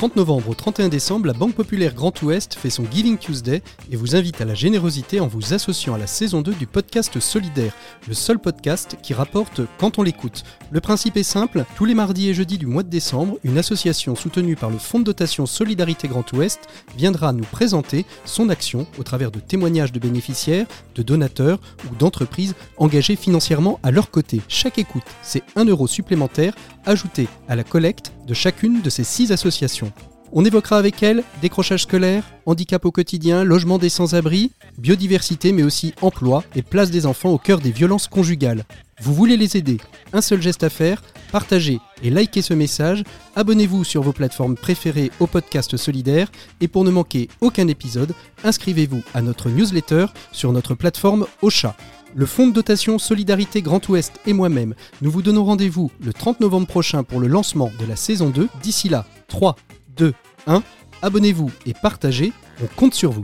Du 30 novembre au 31 décembre, la Banque Populaire Grand Ouest fait son Giving Tuesday et vous invite à la générosité en vous associant à la saison 2 du podcast Solidaire, le seul podcast qui rapporte quand on l'écoute. Le principe est simple, tous les mardis et jeudis du mois de décembre, une association soutenue par le Fonds de dotation Solidarité Grand Ouest viendra nous présenter son action au travers de témoignages de bénéficiaires, de donateurs ou d'entreprises engagées financièrement à leur côté. Chaque écoute, c'est 1 euro supplémentaire ajouté à la collecte de chacune de ces six associations. On évoquera avec elle décrochage scolaire, handicap au quotidien, logement des sans-abri, biodiversité mais aussi emploi et place des enfants au cœur des violences conjugales. Vous voulez les aider? Un seul geste à faire, partagez et likez ce message, abonnez-vous sur vos plateformes préférées au podcast solidaire et pour ne manquer aucun épisode, inscrivez-vous à notre newsletter sur notre plateforme Ocha. Le Fonds de dotation Solidarité Grand Ouest et moi-même, nous vous donnons rendez-vous le 30 novembre prochain pour le lancement de la saison 2. D'ici là, 3, 2, 1, abonnez-vous et partagez, on compte sur vous.